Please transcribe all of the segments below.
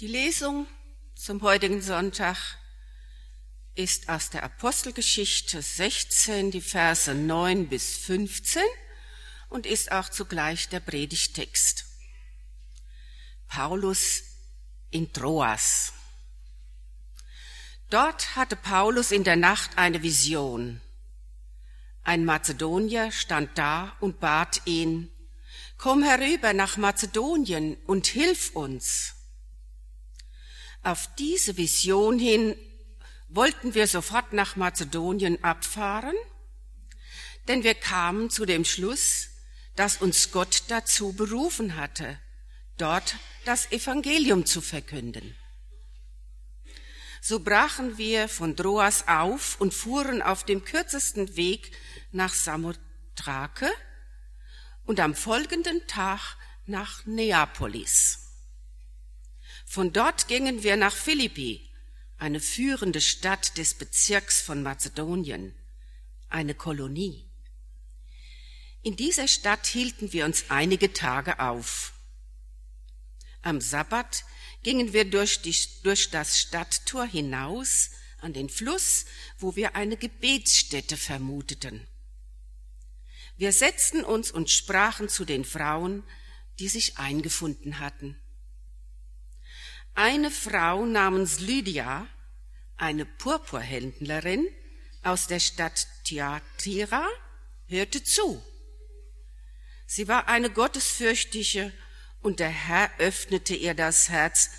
Die Lesung zum heutigen Sonntag ist aus der Apostelgeschichte 16, die Verse 9 bis 15 und ist auch zugleich der Predigtext. Paulus in Troas. Dort hatte Paulus in der Nacht eine Vision. Ein Mazedonier stand da und bat ihn, Komm herüber nach Mazedonien und hilf uns. Auf diese Vision hin wollten wir sofort nach Mazedonien abfahren, denn wir kamen zu dem Schluss, dass uns Gott dazu berufen hatte, dort das Evangelium zu verkünden. So brachen wir von Droas auf und fuhren auf dem kürzesten Weg nach Samothrake und am folgenden Tag nach Neapolis. Von dort gingen wir nach Philippi, eine führende Stadt des Bezirks von Mazedonien, eine Kolonie. In dieser Stadt hielten wir uns einige Tage auf. Am Sabbat gingen wir durch, die, durch das Stadttor hinaus an den Fluss, wo wir eine Gebetsstätte vermuteten. Wir setzten uns und sprachen zu den Frauen, die sich eingefunden hatten. Eine Frau namens Lydia, eine Purpurhändlerin aus der Stadt Thyatira, hörte zu. Sie war eine gottesfürchtige und der Herr öffnete ihr das Herz,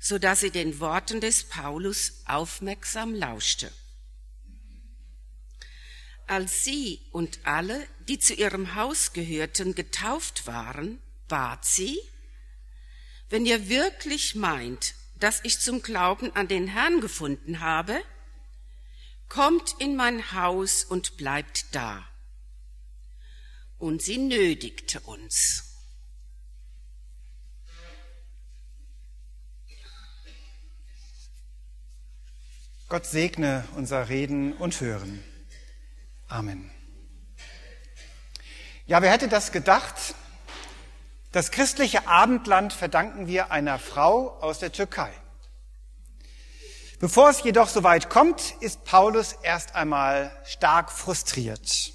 so dass sie den Worten des Paulus aufmerksam lauschte. Als sie und alle, die zu ihrem Haus gehörten, getauft waren, bat sie, wenn ihr wirklich meint, dass ich zum Glauben an den Herrn gefunden habe, kommt in mein Haus und bleibt da. Und sie nötigte uns. Gott segne unser Reden und Hören. Amen. Ja, wer hätte das gedacht? Das christliche Abendland verdanken wir einer Frau aus der Türkei. Bevor es jedoch so weit kommt, ist Paulus erst einmal stark frustriert.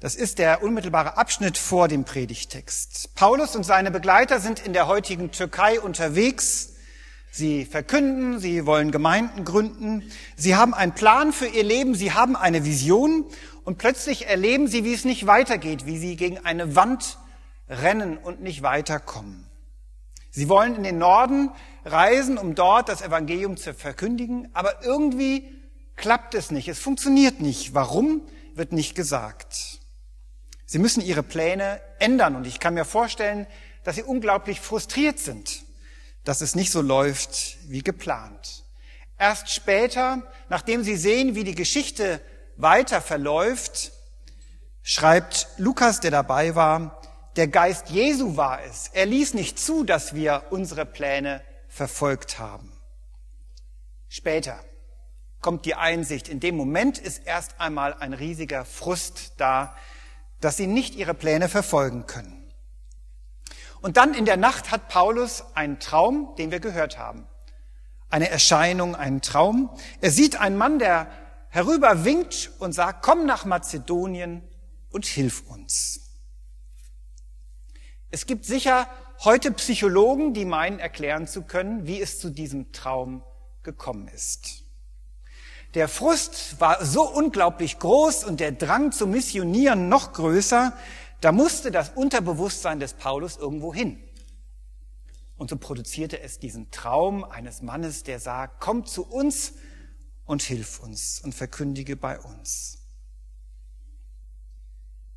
Das ist der unmittelbare Abschnitt vor dem Predigtext. Paulus und seine Begleiter sind in der heutigen Türkei unterwegs. Sie verkünden, sie wollen Gemeinden gründen, sie haben einen Plan für ihr Leben, sie haben eine Vision und plötzlich erleben sie, wie es nicht weitergeht, wie sie gegen eine Wand rennen und nicht weiterkommen. Sie wollen in den Norden reisen, um dort das Evangelium zu verkündigen, aber irgendwie klappt es nicht, es funktioniert nicht. Warum, wird nicht gesagt. Sie müssen ihre Pläne ändern und ich kann mir vorstellen, dass sie unglaublich frustriert sind, dass es nicht so läuft wie geplant. Erst später, nachdem sie sehen, wie die Geschichte weiter verläuft, schreibt Lukas, der dabei war, der Geist Jesu war es. Er ließ nicht zu, dass wir unsere Pläne verfolgt haben. Später kommt die Einsicht. In dem Moment ist erst einmal ein riesiger Frust da, dass sie nicht ihre Pläne verfolgen können. Und dann in der Nacht hat Paulus einen Traum, den wir gehört haben. Eine Erscheinung, einen Traum. Er sieht einen Mann, der herüber winkt und sagt, komm nach Mazedonien und hilf uns. Es gibt sicher heute Psychologen, die meinen erklären zu können, wie es zu diesem Traum gekommen ist. Der Frust war so unglaublich groß und der Drang zu missionieren noch größer, da musste das Unterbewusstsein des Paulus irgendwo hin. Und so produzierte es diesen Traum eines Mannes, der sagt, komm zu uns und hilf uns und verkündige bei uns.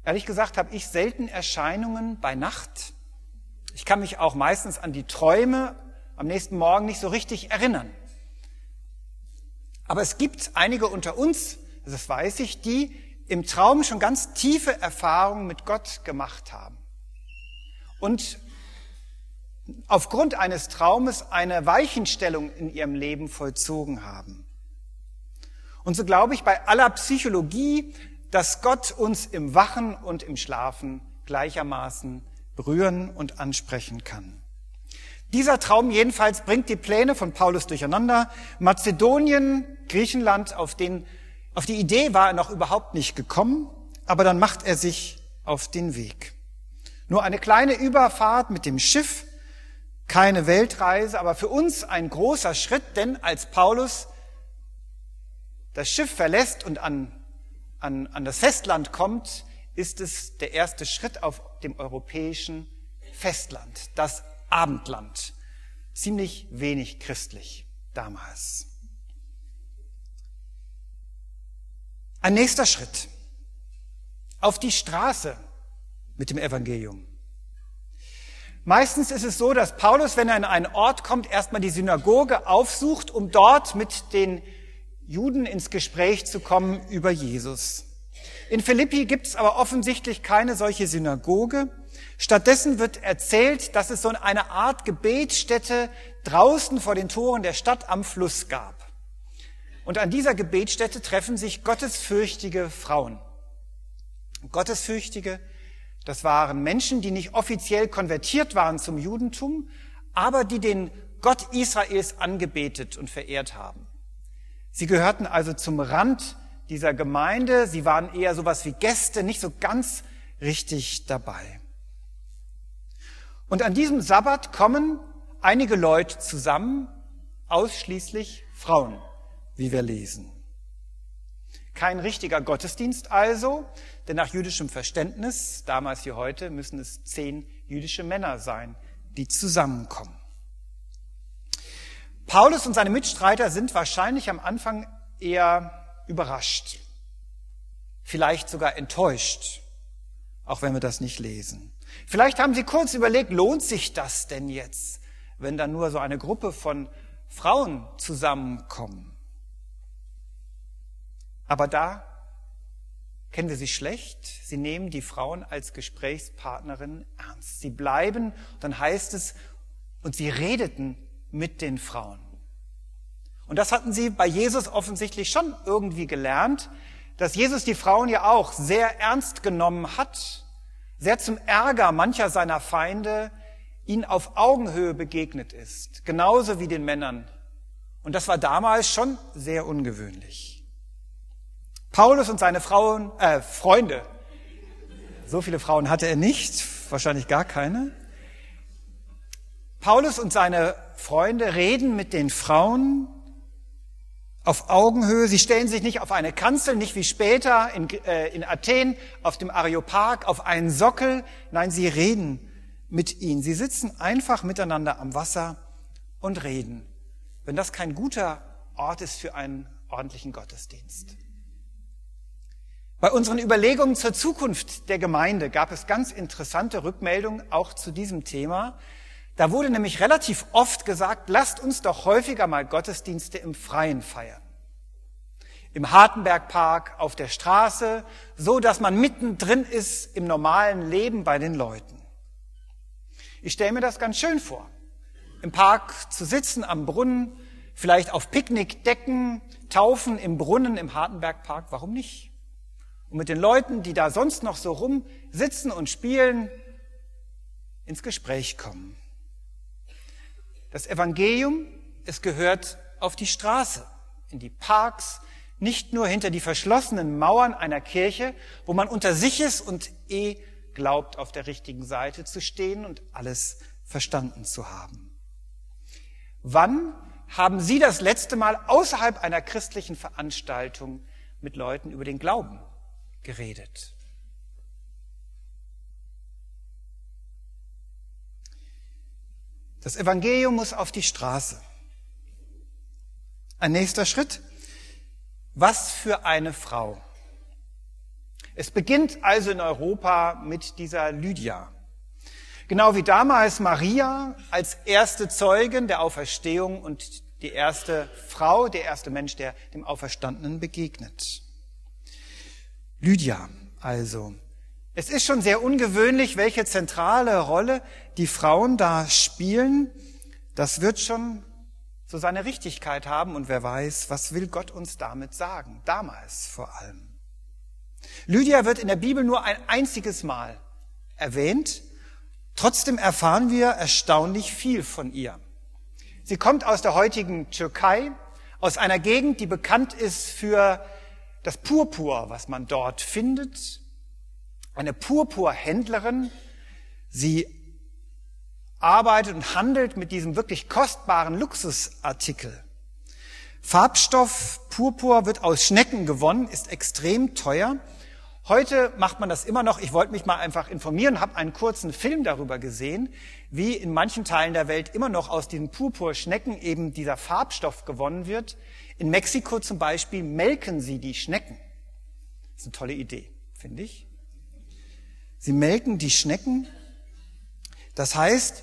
Ehrlich gesagt habe ich selten Erscheinungen bei Nacht. Ich kann mich auch meistens an die Träume am nächsten Morgen nicht so richtig erinnern. Aber es gibt einige unter uns, das weiß ich, die im Traum schon ganz tiefe Erfahrungen mit Gott gemacht haben. Und aufgrund eines Traumes eine Weichenstellung in ihrem Leben vollzogen haben. Und so glaube ich bei aller Psychologie, dass Gott uns im Wachen und im Schlafen gleichermaßen berühren und ansprechen kann. Dieser Traum jedenfalls bringt die Pläne von Paulus durcheinander. Mazedonien, Griechenland, auf, den, auf die Idee war er noch überhaupt nicht gekommen, aber dann macht er sich auf den Weg. Nur eine kleine Überfahrt mit dem Schiff, keine Weltreise, aber für uns ein großer Schritt, denn als Paulus das Schiff verlässt und an, an, an das Festland kommt, ist es der erste Schritt auf dem europäischen Festland, das Abendland. Ziemlich wenig christlich damals. Ein nächster Schritt. Auf die Straße mit dem Evangelium. Meistens ist es so, dass Paulus, wenn er in einen Ort kommt, erstmal die Synagoge aufsucht, um dort mit den Juden ins Gespräch zu kommen über Jesus. In Philippi gibt es aber offensichtlich keine solche Synagoge. Stattdessen wird erzählt, dass es so eine Art Gebetsstätte draußen vor den Toren der Stadt am Fluss gab. Und an dieser Gebetsstätte treffen sich gottesfürchtige Frauen. Gottesfürchtige, das waren Menschen, die nicht offiziell konvertiert waren zum Judentum, aber die den Gott Israels angebetet und verehrt haben. Sie gehörten also zum Rand dieser Gemeinde. Sie waren eher sowas wie Gäste, nicht so ganz richtig dabei. Und an diesem Sabbat kommen einige Leute zusammen, ausschließlich Frauen, wie wir lesen. Kein richtiger Gottesdienst also, denn nach jüdischem Verständnis, damals wie heute, müssen es zehn jüdische Männer sein, die zusammenkommen. Paulus und seine Mitstreiter sind wahrscheinlich am Anfang eher überrascht, vielleicht sogar enttäuscht, auch wenn wir das nicht lesen. Vielleicht haben sie kurz überlegt, lohnt sich das denn jetzt, wenn da nur so eine Gruppe von Frauen zusammenkommen? Aber da kennen wir sie schlecht. Sie nehmen die Frauen als Gesprächspartnerin ernst. Sie bleiben, dann heißt es, und sie redeten mit den Frauen. Und das hatten sie bei Jesus offensichtlich schon irgendwie gelernt, dass Jesus die Frauen ja auch sehr ernst genommen hat, sehr zum Ärger mancher seiner Feinde ihnen auf Augenhöhe begegnet ist, genauso wie den Männern. Und das war damals schon sehr ungewöhnlich. Paulus und seine Frauen, äh, Freunde, so viele Frauen hatte er nicht, wahrscheinlich gar keine. Paulus und seine Freunde reden mit den Frauen auf Augenhöhe. Sie stellen sich nicht auf eine Kanzel, nicht wie später in, äh, in Athen auf dem Areopag auf einen Sockel. Nein, sie reden mit ihnen. Sie sitzen einfach miteinander am Wasser und reden. Wenn das kein guter Ort ist für einen ordentlichen Gottesdienst. Bei unseren Überlegungen zur Zukunft der Gemeinde gab es ganz interessante Rückmeldungen auch zu diesem Thema. Da wurde nämlich relativ oft gesagt, lasst uns doch häufiger mal Gottesdienste im Freien feiern. Im Hartenbergpark, auf der Straße, so dass man mittendrin ist im normalen Leben bei den Leuten. Ich stelle mir das ganz schön vor. Im Park zu sitzen, am Brunnen, vielleicht auf Picknickdecken, taufen im Brunnen im Hartenbergpark, warum nicht? Und mit den Leuten, die da sonst noch so rum sitzen und spielen, ins Gespräch kommen. Das Evangelium, es gehört auf die Straße, in die Parks, nicht nur hinter die verschlossenen Mauern einer Kirche, wo man unter sich ist und eh glaubt, auf der richtigen Seite zu stehen und alles verstanden zu haben. Wann haben Sie das letzte Mal außerhalb einer christlichen Veranstaltung mit Leuten über den Glauben geredet? Das Evangelium muss auf die Straße. Ein nächster Schritt. Was für eine Frau. Es beginnt also in Europa mit dieser Lydia. Genau wie damals Maria als erste Zeugin der Auferstehung und die erste Frau, der erste Mensch, der dem Auferstandenen begegnet. Lydia also. Es ist schon sehr ungewöhnlich, welche zentrale Rolle die Frauen da spielen. Das wird schon so seine Richtigkeit haben und wer weiß, was will Gott uns damit sagen, damals vor allem. Lydia wird in der Bibel nur ein einziges Mal erwähnt, Trotzdem erfahren wir erstaunlich viel von ihr. Sie kommt aus der heutigen Türkei, aus einer Gegend, die bekannt ist für das Purpur, was man dort findet. Eine Purpurhändlerin. Sie arbeitet und handelt mit diesem wirklich kostbaren Luxusartikel. Farbstoff Purpur wird aus Schnecken gewonnen, ist extrem teuer. Heute macht man das immer noch. Ich wollte mich mal einfach informieren, habe einen kurzen Film darüber gesehen, wie in manchen Teilen der Welt immer noch aus diesen Purpurschnecken eben dieser Farbstoff gewonnen wird. In Mexiko zum Beispiel melken sie die Schnecken. Das ist eine tolle Idee, finde ich. Sie melken die Schnecken. Das heißt,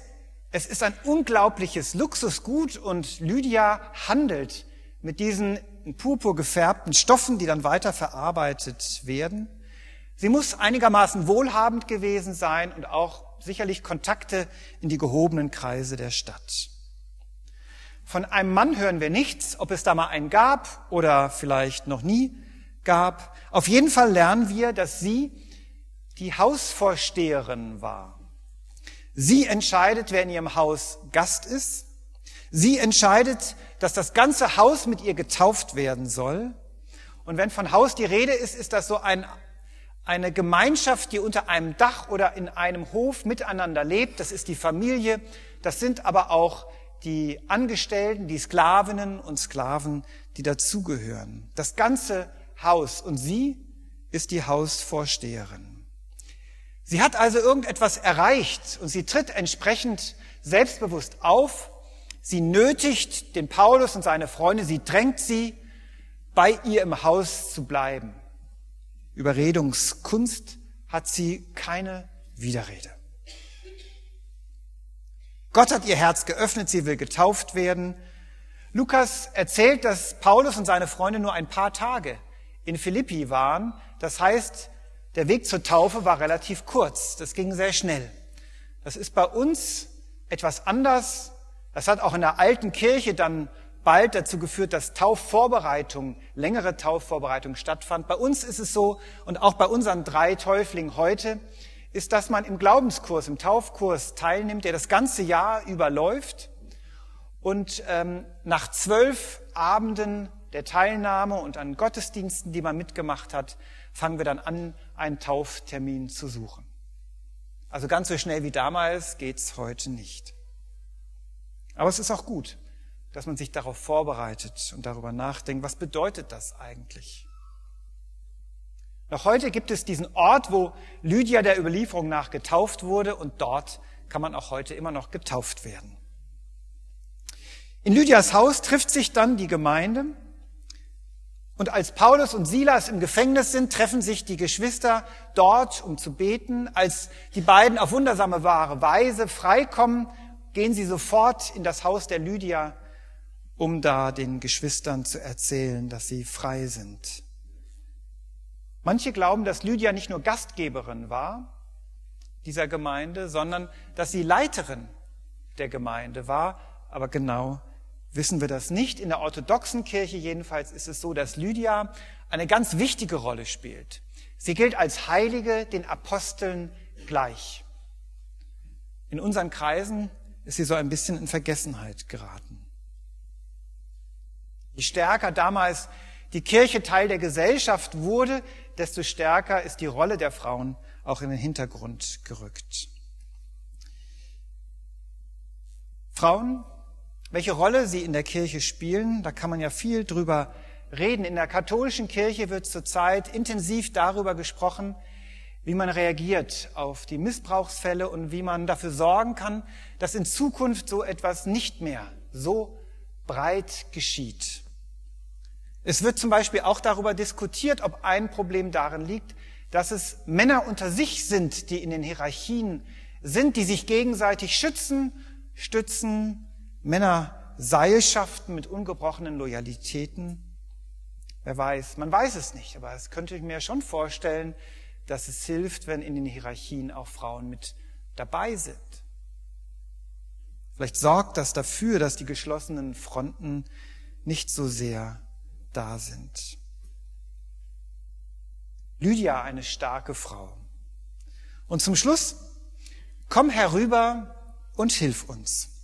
es ist ein unglaubliches Luxusgut und Lydia handelt mit diesen in purpur gefärbten Stoffen, die dann weiter verarbeitet werden. Sie muss einigermaßen wohlhabend gewesen sein und auch sicherlich Kontakte in die gehobenen Kreise der Stadt. Von einem Mann hören wir nichts, ob es da mal einen gab oder vielleicht noch nie gab. Auf jeden Fall lernen wir, dass sie die Hausvorsteherin war. Sie entscheidet, wer in ihrem Haus Gast ist. Sie entscheidet, dass das ganze Haus mit ihr getauft werden soll. Und wenn von Haus die Rede ist, ist das so ein, eine Gemeinschaft, die unter einem Dach oder in einem Hof miteinander lebt. Das ist die Familie. Das sind aber auch die Angestellten, die Sklavinnen und Sklaven, die dazugehören. Das ganze Haus. Und sie ist die Hausvorsteherin. Sie hat also irgendetwas erreicht und sie tritt entsprechend selbstbewusst auf Sie nötigt den Paulus und seine Freunde, sie drängt sie, bei ihr im Haus zu bleiben. Überredungskunst hat sie keine Widerrede. Gott hat ihr Herz geöffnet, sie will getauft werden. Lukas erzählt, dass Paulus und seine Freunde nur ein paar Tage in Philippi waren. Das heißt, der Weg zur Taufe war relativ kurz. Das ging sehr schnell. Das ist bei uns etwas anders. Das hat auch in der alten Kirche dann bald dazu geführt, dass Taufvorbereitung, längere Taufvorbereitung stattfand. Bei uns ist es so, und auch bei unseren drei Täuflingen heute, ist, dass man im Glaubenskurs, im Taufkurs teilnimmt, der das ganze Jahr überläuft. Und ähm, nach zwölf Abenden der Teilnahme und an Gottesdiensten, die man mitgemacht hat, fangen wir dann an, einen Tauftermin zu suchen. Also ganz so schnell wie damals geht's heute nicht. Aber es ist auch gut, dass man sich darauf vorbereitet und darüber nachdenkt, was bedeutet das eigentlich? Noch heute gibt es diesen Ort, wo Lydia der Überlieferung nach getauft wurde und dort kann man auch heute immer noch getauft werden. In Lydias Haus trifft sich dann die Gemeinde und als Paulus und Silas im Gefängnis sind, treffen sich die Geschwister dort, um zu beten. Als die beiden auf wundersame wahre Weise freikommen, gehen sie sofort in das Haus der Lydia, um da den Geschwistern zu erzählen, dass sie frei sind. Manche glauben, dass Lydia nicht nur Gastgeberin war dieser Gemeinde, sondern dass sie Leiterin der Gemeinde war. Aber genau wissen wir das nicht. In der orthodoxen Kirche jedenfalls ist es so, dass Lydia eine ganz wichtige Rolle spielt. Sie gilt als Heilige den Aposteln gleich. In unseren Kreisen ist sie so ein bisschen in Vergessenheit geraten. Je stärker damals die Kirche Teil der Gesellschaft wurde, desto stärker ist die Rolle der Frauen auch in den Hintergrund gerückt. Frauen, welche Rolle sie in der Kirche spielen, da kann man ja viel drüber reden. In der katholischen Kirche wird zurzeit intensiv darüber gesprochen, wie man reagiert auf die Missbrauchsfälle und wie man dafür sorgen kann, dass in Zukunft so etwas nicht mehr so breit geschieht. Es wird zum Beispiel auch darüber diskutiert, ob ein Problem darin liegt, dass es Männer unter sich sind, die in den Hierarchien sind, die sich gegenseitig schützen, stützen, Männer Seilschaften mit ungebrochenen Loyalitäten. Wer weiß, man weiß es nicht, aber es könnte ich mir schon vorstellen, dass es hilft, wenn in den Hierarchien auch Frauen mit dabei sind. Vielleicht sorgt das dafür, dass die geschlossenen Fronten nicht so sehr da sind. Lydia, eine starke Frau. Und zum Schluss Komm herüber und hilf uns.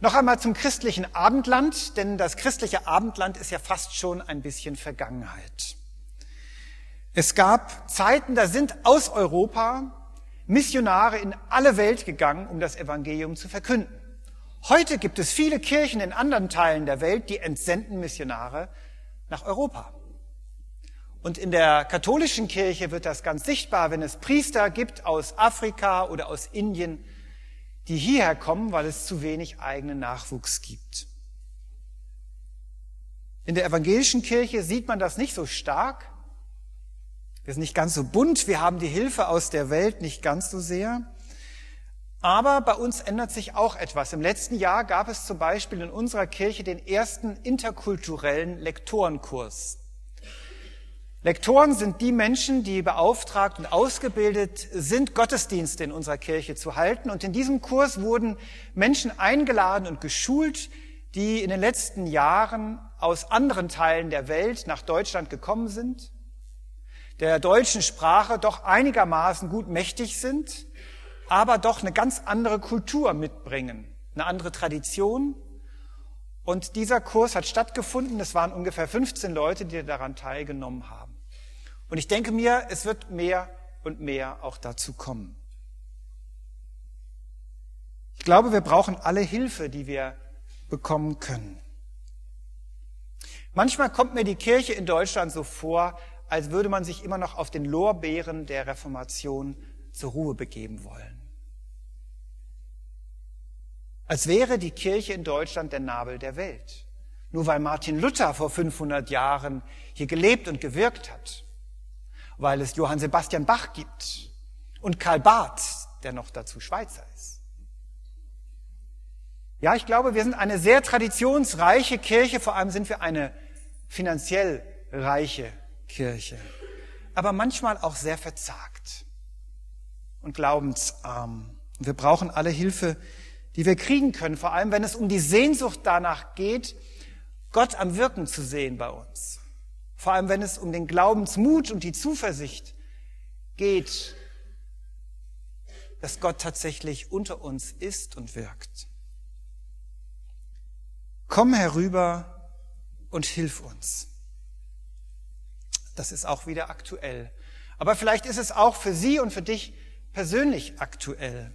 Noch einmal zum christlichen Abendland, denn das christliche Abendland ist ja fast schon ein bisschen Vergangenheit. Es gab Zeiten, da sind aus Europa Missionare in alle Welt gegangen, um das Evangelium zu verkünden. Heute gibt es viele Kirchen in anderen Teilen der Welt, die entsenden Missionare nach Europa. Und in der katholischen Kirche wird das ganz sichtbar, wenn es Priester gibt aus Afrika oder aus Indien, die hierher kommen, weil es zu wenig eigenen Nachwuchs gibt. In der evangelischen Kirche sieht man das nicht so stark. Wir sind nicht ganz so bunt, wir haben die Hilfe aus der Welt nicht ganz so sehr. Aber bei uns ändert sich auch etwas. Im letzten Jahr gab es zum Beispiel in unserer Kirche den ersten interkulturellen Lektorenkurs. Lektoren sind die Menschen, die beauftragt und ausgebildet sind, Gottesdienste in unserer Kirche zu halten. Und in diesem Kurs wurden Menschen eingeladen und geschult, die in den letzten Jahren aus anderen Teilen der Welt nach Deutschland gekommen sind, der deutschen Sprache doch einigermaßen gut mächtig sind, aber doch eine ganz andere Kultur mitbringen, eine andere Tradition. Und dieser Kurs hat stattgefunden. Es waren ungefähr 15 Leute, die daran teilgenommen haben. Und ich denke mir, es wird mehr und mehr auch dazu kommen. Ich glaube, wir brauchen alle Hilfe, die wir bekommen können. Manchmal kommt mir die Kirche in Deutschland so vor, als würde man sich immer noch auf den Lorbeeren der Reformation zur Ruhe begeben wollen. Als wäre die Kirche in Deutschland der Nabel der Welt. Nur weil Martin Luther vor 500 Jahren hier gelebt und gewirkt hat. Weil es Johann Sebastian Bach gibt und Karl Barth, der noch dazu Schweizer ist. Ja, ich glaube, wir sind eine sehr traditionsreiche Kirche, vor allem sind wir eine finanziell reiche Kirche, aber manchmal auch sehr verzagt und glaubensarm. Wir brauchen alle Hilfe, die wir kriegen können, vor allem wenn es um die Sehnsucht danach geht, Gott am Wirken zu sehen bei uns. Vor allem wenn es um den Glaubensmut und die Zuversicht geht, dass Gott tatsächlich unter uns ist und wirkt. Komm herüber und hilf uns. Das ist auch wieder aktuell. Aber vielleicht ist es auch für Sie und für dich persönlich aktuell.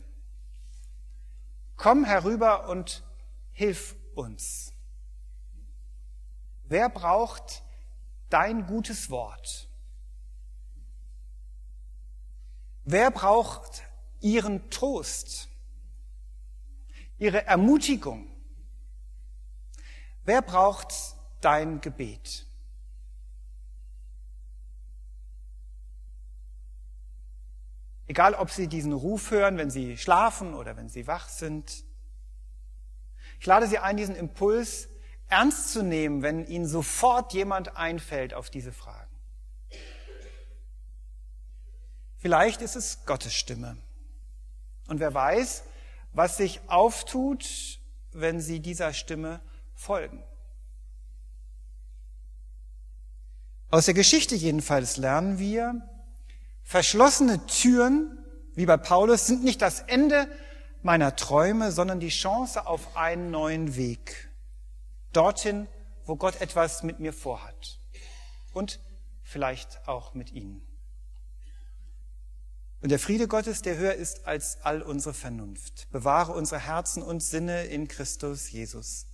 Komm herüber und hilf uns. Wer braucht dein gutes Wort? Wer braucht ihren Trost, ihre Ermutigung? Wer braucht dein Gebet? Egal, ob Sie diesen Ruf hören, wenn Sie schlafen oder wenn Sie wach sind. Ich lade Sie ein, diesen Impuls ernst zu nehmen, wenn Ihnen sofort jemand einfällt auf diese Fragen. Vielleicht ist es Gottes Stimme. Und wer weiß, was sich auftut, wenn Sie dieser Stimme folgen. Aus der Geschichte jedenfalls lernen wir, Verschlossene Türen, wie bei Paulus, sind nicht das Ende meiner Träume, sondern die Chance auf einen neuen Weg. Dorthin, wo Gott etwas mit mir vorhat. Und vielleicht auch mit Ihnen. Und der Friede Gottes, der höher ist als all unsere Vernunft, bewahre unsere Herzen und Sinne in Christus Jesus.